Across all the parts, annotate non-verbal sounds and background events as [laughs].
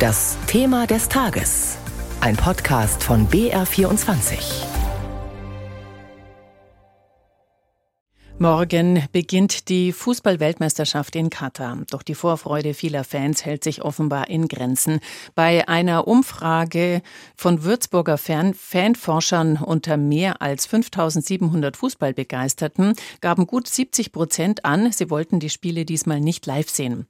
Das Thema des Tages. Ein Podcast von BR24. Morgen beginnt die Fußballweltmeisterschaft in Katar. Doch die Vorfreude vieler Fans hält sich offenbar in Grenzen. Bei einer Umfrage von Würzburger Fan Fanforschern unter mehr als 5700 Fußballbegeisterten gaben gut 70 Prozent an, sie wollten die Spiele diesmal nicht live sehen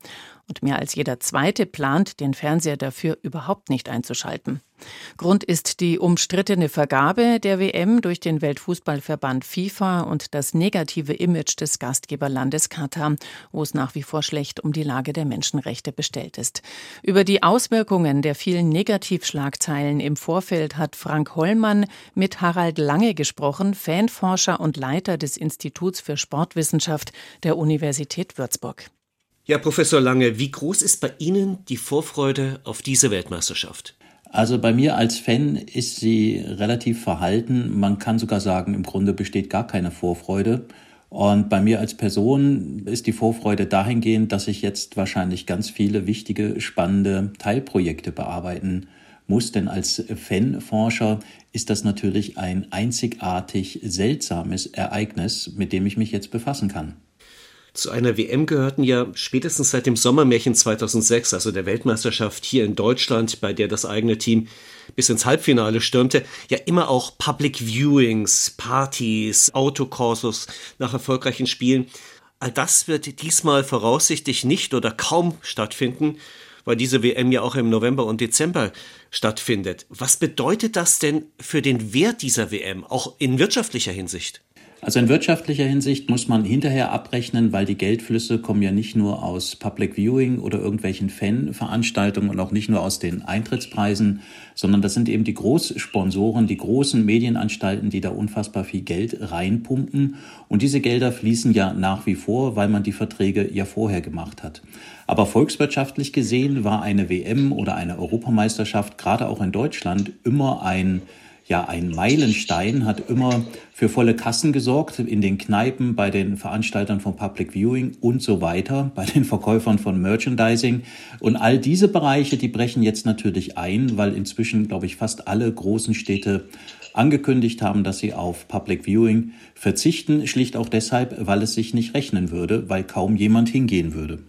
und mehr als jeder Zweite plant, den Fernseher dafür überhaupt nicht einzuschalten. Grund ist die umstrittene Vergabe der WM durch den Weltfußballverband FIFA und das negative Image des Gastgeberlandes Katar, wo es nach wie vor schlecht um die Lage der Menschenrechte bestellt ist. Über die Auswirkungen der vielen Negativschlagzeilen im Vorfeld hat Frank Hollmann mit Harald Lange gesprochen, Fanforscher und Leiter des Instituts für Sportwissenschaft der Universität Würzburg. Ja, Professor Lange, wie groß ist bei Ihnen die Vorfreude auf diese Weltmeisterschaft? Also bei mir als Fan ist sie relativ verhalten. Man kann sogar sagen, im Grunde besteht gar keine Vorfreude. Und bei mir als Person ist die Vorfreude dahingehend, dass ich jetzt wahrscheinlich ganz viele wichtige, spannende Teilprojekte bearbeiten muss. Denn als Fanforscher ist das natürlich ein einzigartig seltsames Ereignis, mit dem ich mich jetzt befassen kann. Zu einer WM gehörten ja spätestens seit dem Sommermärchen 2006, also der Weltmeisterschaft hier in Deutschland, bei der das eigene Team bis ins Halbfinale stürmte, ja immer auch Public Viewings, Partys, Autokursus nach erfolgreichen Spielen. All das wird diesmal voraussichtlich nicht oder kaum stattfinden, weil diese WM ja auch im November und Dezember stattfindet. Was bedeutet das denn für den Wert dieser WM, auch in wirtschaftlicher Hinsicht? Also in wirtschaftlicher Hinsicht muss man hinterher abrechnen, weil die Geldflüsse kommen ja nicht nur aus Public Viewing oder irgendwelchen Fan-Veranstaltungen und auch nicht nur aus den Eintrittspreisen, sondern das sind eben die Großsponsoren, die großen Medienanstalten, die da unfassbar viel Geld reinpumpen. Und diese Gelder fließen ja nach wie vor, weil man die Verträge ja vorher gemacht hat. Aber volkswirtschaftlich gesehen war eine WM oder eine Europameisterschaft gerade auch in Deutschland immer ein ja ein Meilenstein, hat immer für volle Kassen gesorgt, in den Kneipen, bei den Veranstaltern von Public Viewing und so weiter, [laughs] bei den Verkäufern von Merchandising. Und all diese Bereiche, die brechen jetzt natürlich ein, weil inzwischen, glaube ich, fast alle großen Städte angekündigt haben, dass sie auf Public Viewing verzichten, schlicht auch deshalb, weil es sich nicht rechnen würde, weil kaum jemand hingehen würde.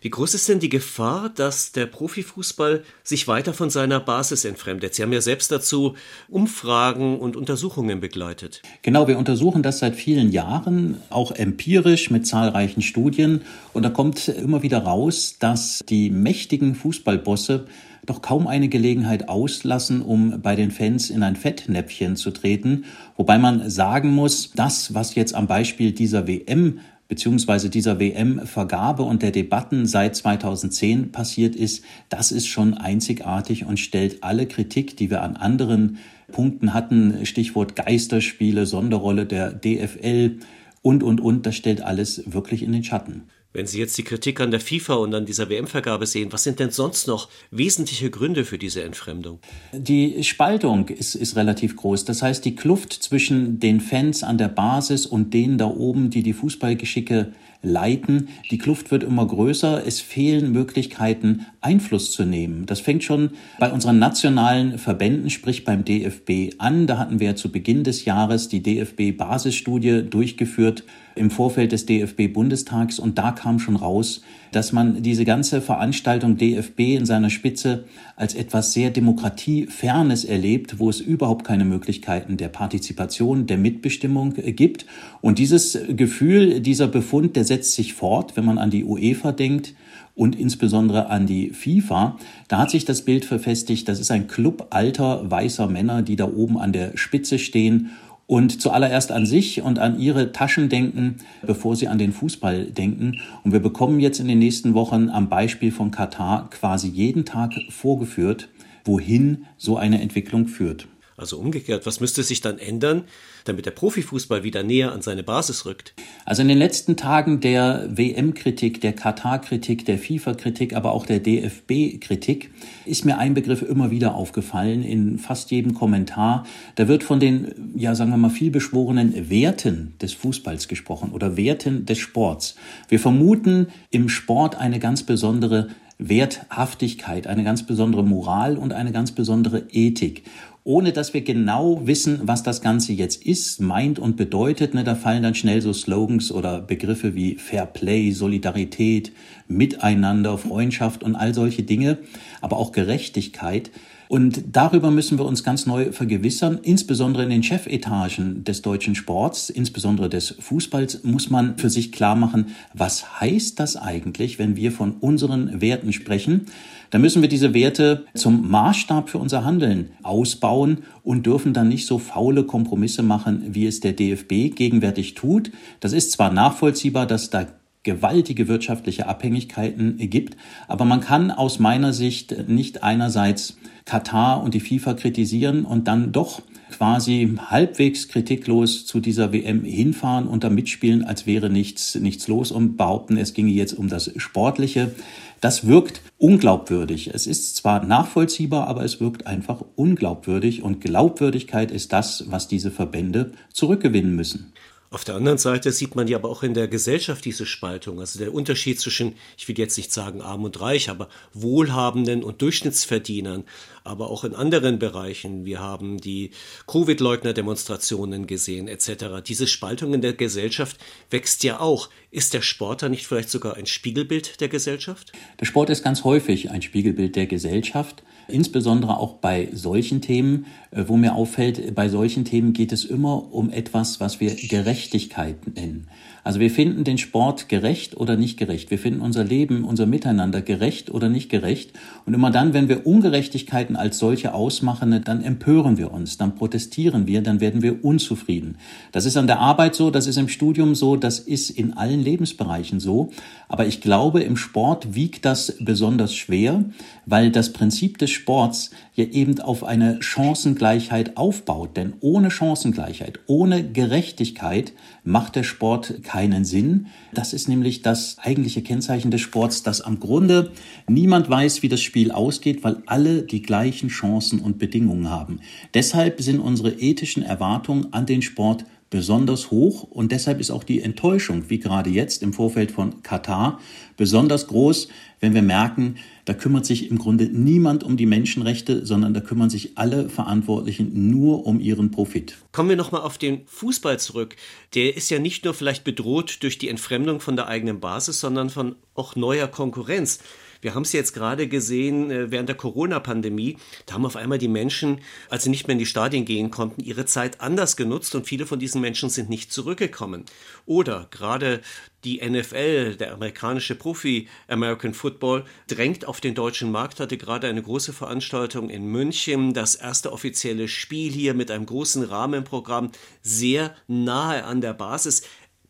Wie groß ist denn die Gefahr, dass der Profifußball sich weiter von seiner Basis entfremdet? Sie haben ja selbst dazu Umfragen und Untersuchungen begleitet. Genau, wir untersuchen das seit vielen Jahren, auch empirisch mit zahlreichen Studien. Und da kommt immer wieder raus, dass die mächtigen Fußballbosse doch kaum eine Gelegenheit auslassen, um bei den Fans in ein Fettnäpfchen zu treten. Wobei man sagen muss, das, was jetzt am Beispiel dieser WM beziehungsweise dieser WM-Vergabe und der Debatten seit 2010 passiert ist, das ist schon einzigartig und stellt alle Kritik, die wir an anderen Punkten hatten, Stichwort Geisterspiele, Sonderrolle der DFL und, und, und, das stellt alles wirklich in den Schatten. Wenn Sie jetzt die Kritik an der FIFA und an dieser WM-Vergabe sehen, was sind denn sonst noch wesentliche Gründe für diese Entfremdung? Die Spaltung ist, ist relativ groß. Das heißt, die Kluft zwischen den Fans an der Basis und denen da oben, die die Fußballgeschicke leiten. Die Kluft wird immer größer. Es fehlen Möglichkeiten, Einfluss zu nehmen. Das fängt schon bei unseren nationalen Verbänden, sprich beim DFB an. Da hatten wir zu Beginn des Jahres die DFB-Basisstudie durchgeführt im Vorfeld des DFB-Bundestags und da kam schon raus, dass man diese ganze Veranstaltung DFB in seiner Spitze als etwas sehr Demokratiefernes erlebt, wo es überhaupt keine Möglichkeiten der Partizipation, der Mitbestimmung gibt. Und dieses Gefühl, dieser Befund, der setzt sich fort, wenn man an die UEFA denkt und insbesondere an die FIFA. Da hat sich das Bild verfestigt, das ist ein Club alter weißer Männer, die da oben an der Spitze stehen und zuallererst an sich und an ihre Taschen denken, bevor sie an den Fußball denken. Und wir bekommen jetzt in den nächsten Wochen am Beispiel von Katar quasi jeden Tag vorgeführt, wohin so eine Entwicklung führt. Also umgekehrt, was müsste sich dann ändern, damit der Profifußball wieder näher an seine Basis rückt? Also in den letzten Tagen der WM-Kritik, der Katar-Kritik, der FIFA-Kritik, aber auch der DFB-Kritik ist mir ein Begriff immer wieder aufgefallen in fast jedem Kommentar. Da wird von den, ja sagen wir mal, vielbeschworenen Werten des Fußballs gesprochen oder Werten des Sports. Wir vermuten im Sport eine ganz besondere Werthaftigkeit, eine ganz besondere Moral und eine ganz besondere Ethik ohne dass wir genau wissen, was das Ganze jetzt ist, meint und bedeutet. Ne, da fallen dann schnell so Slogans oder Begriffe wie Fair Play, Solidarität, Miteinander, Freundschaft und all solche Dinge, aber auch Gerechtigkeit. Und darüber müssen wir uns ganz neu vergewissern. Insbesondere in den Chefetagen des deutschen Sports, insbesondere des Fußballs, muss man für sich klar machen, was heißt das eigentlich, wenn wir von unseren Werten sprechen? Da müssen wir diese Werte zum Maßstab für unser Handeln ausbauen und dürfen dann nicht so faule Kompromisse machen, wie es der DFB gegenwärtig tut. Das ist zwar nachvollziehbar, dass da gewaltige wirtschaftliche Abhängigkeiten gibt. Aber man kann aus meiner Sicht nicht einerseits Katar und die FIFA kritisieren und dann doch quasi halbwegs kritiklos zu dieser WM hinfahren und da mitspielen, als wäre nichts, nichts los und behaupten, es ginge jetzt um das Sportliche. Das wirkt unglaubwürdig. Es ist zwar nachvollziehbar, aber es wirkt einfach unglaubwürdig und Glaubwürdigkeit ist das, was diese Verbände zurückgewinnen müssen. Auf der anderen Seite sieht man ja aber auch in der Gesellschaft diese Spaltung, also der Unterschied zwischen, ich will jetzt nicht sagen arm und reich, aber Wohlhabenden und Durchschnittsverdienern, aber auch in anderen Bereichen. Wir haben die Covid-Leugner-Demonstrationen gesehen etc. Diese Spaltung in der Gesellschaft wächst ja auch. Ist der Sport da nicht vielleicht sogar ein Spiegelbild der Gesellschaft? Der Sport ist ganz häufig ein Spiegelbild der Gesellschaft. Insbesondere auch bei solchen Themen, äh, wo mir auffällt, bei solchen Themen geht es immer um etwas, was wir Gerechtigkeit nennen. Also wir finden den Sport gerecht oder nicht gerecht. Wir finden unser Leben, unser Miteinander gerecht oder nicht gerecht. Und immer dann, wenn wir Ungerechtigkeiten als solche ausmachen, dann empören wir uns, dann protestieren wir, dann werden wir unzufrieden. Das ist an der Arbeit so, das ist im Studium so, das ist in allen Lebensbereichen so. Aber ich glaube, im Sport wiegt das besonders schwer, weil das Prinzip des Sports ja eben auf eine Chancengleichheit aufbaut. Denn ohne Chancengleichheit, ohne Gerechtigkeit macht der Sport keinen Sinn. Das ist nämlich das eigentliche Kennzeichen des Sports, dass am Grunde niemand weiß, wie das Spiel ausgeht, weil alle die gleichen Chancen und Bedingungen haben. Deshalb sind unsere ethischen Erwartungen an den Sport besonders hoch und deshalb ist auch die Enttäuschung, wie gerade jetzt im Vorfeld von Katar, besonders groß, wenn wir merken, da kümmert sich im Grunde niemand um die Menschenrechte, sondern da kümmern sich alle Verantwortlichen nur um ihren Profit. Kommen wir nochmal auf den Fußball zurück. Der ist ja nicht nur vielleicht bedroht durch die Entfremdung von der eigenen Basis, sondern von auch neuer Konkurrenz. Wir haben es jetzt gerade gesehen äh, während der Corona-Pandemie. Da haben auf einmal die Menschen, als sie nicht mehr in die Stadien gehen konnten, ihre Zeit anders genutzt und viele von diesen Menschen sind nicht zurückgekommen. Oder gerade die NFL, der amerikanische Profi American Football, drängt auf den deutschen Markt, hatte gerade eine große Veranstaltung in München, das erste offizielle Spiel hier mit einem großen Rahmenprogramm, sehr nahe an der Basis.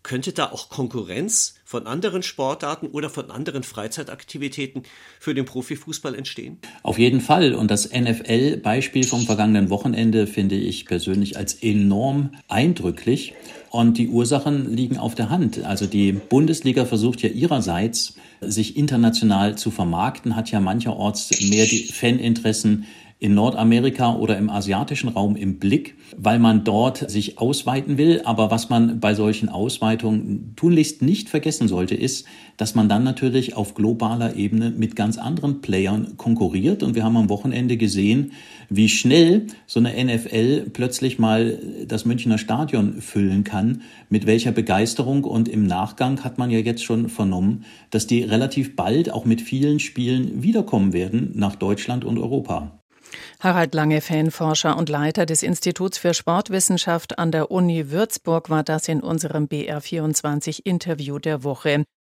Könnte da auch Konkurrenz von anderen Sportarten oder von anderen Freizeitaktivitäten für den Profifußball entstehen? Auf jeden Fall. Und das NFL-Beispiel vom vergangenen Wochenende finde ich persönlich als enorm eindrücklich. Und die Ursachen liegen auf der Hand. Also die Bundesliga versucht ja ihrerseits, sich international zu vermarkten, hat ja mancherorts mehr die Faninteressen in Nordamerika oder im asiatischen Raum im Blick, weil man dort sich ausweiten will. Aber was man bei solchen Ausweitungen tunlichst nicht vergessen sollte, ist, dass man dann natürlich auf globaler Ebene mit ganz anderen Playern konkurriert. Und wir haben am Wochenende gesehen, wie schnell so eine NFL plötzlich mal das Münchner Stadion füllen kann, mit welcher Begeisterung. Und im Nachgang hat man ja jetzt schon vernommen, dass die relativ bald auch mit vielen Spielen wiederkommen werden nach Deutschland und Europa. Harald Lange, Fanforscher und Leiter des Instituts für Sportwissenschaft an der Uni Würzburg, war das in unserem BR24 Interview der Woche.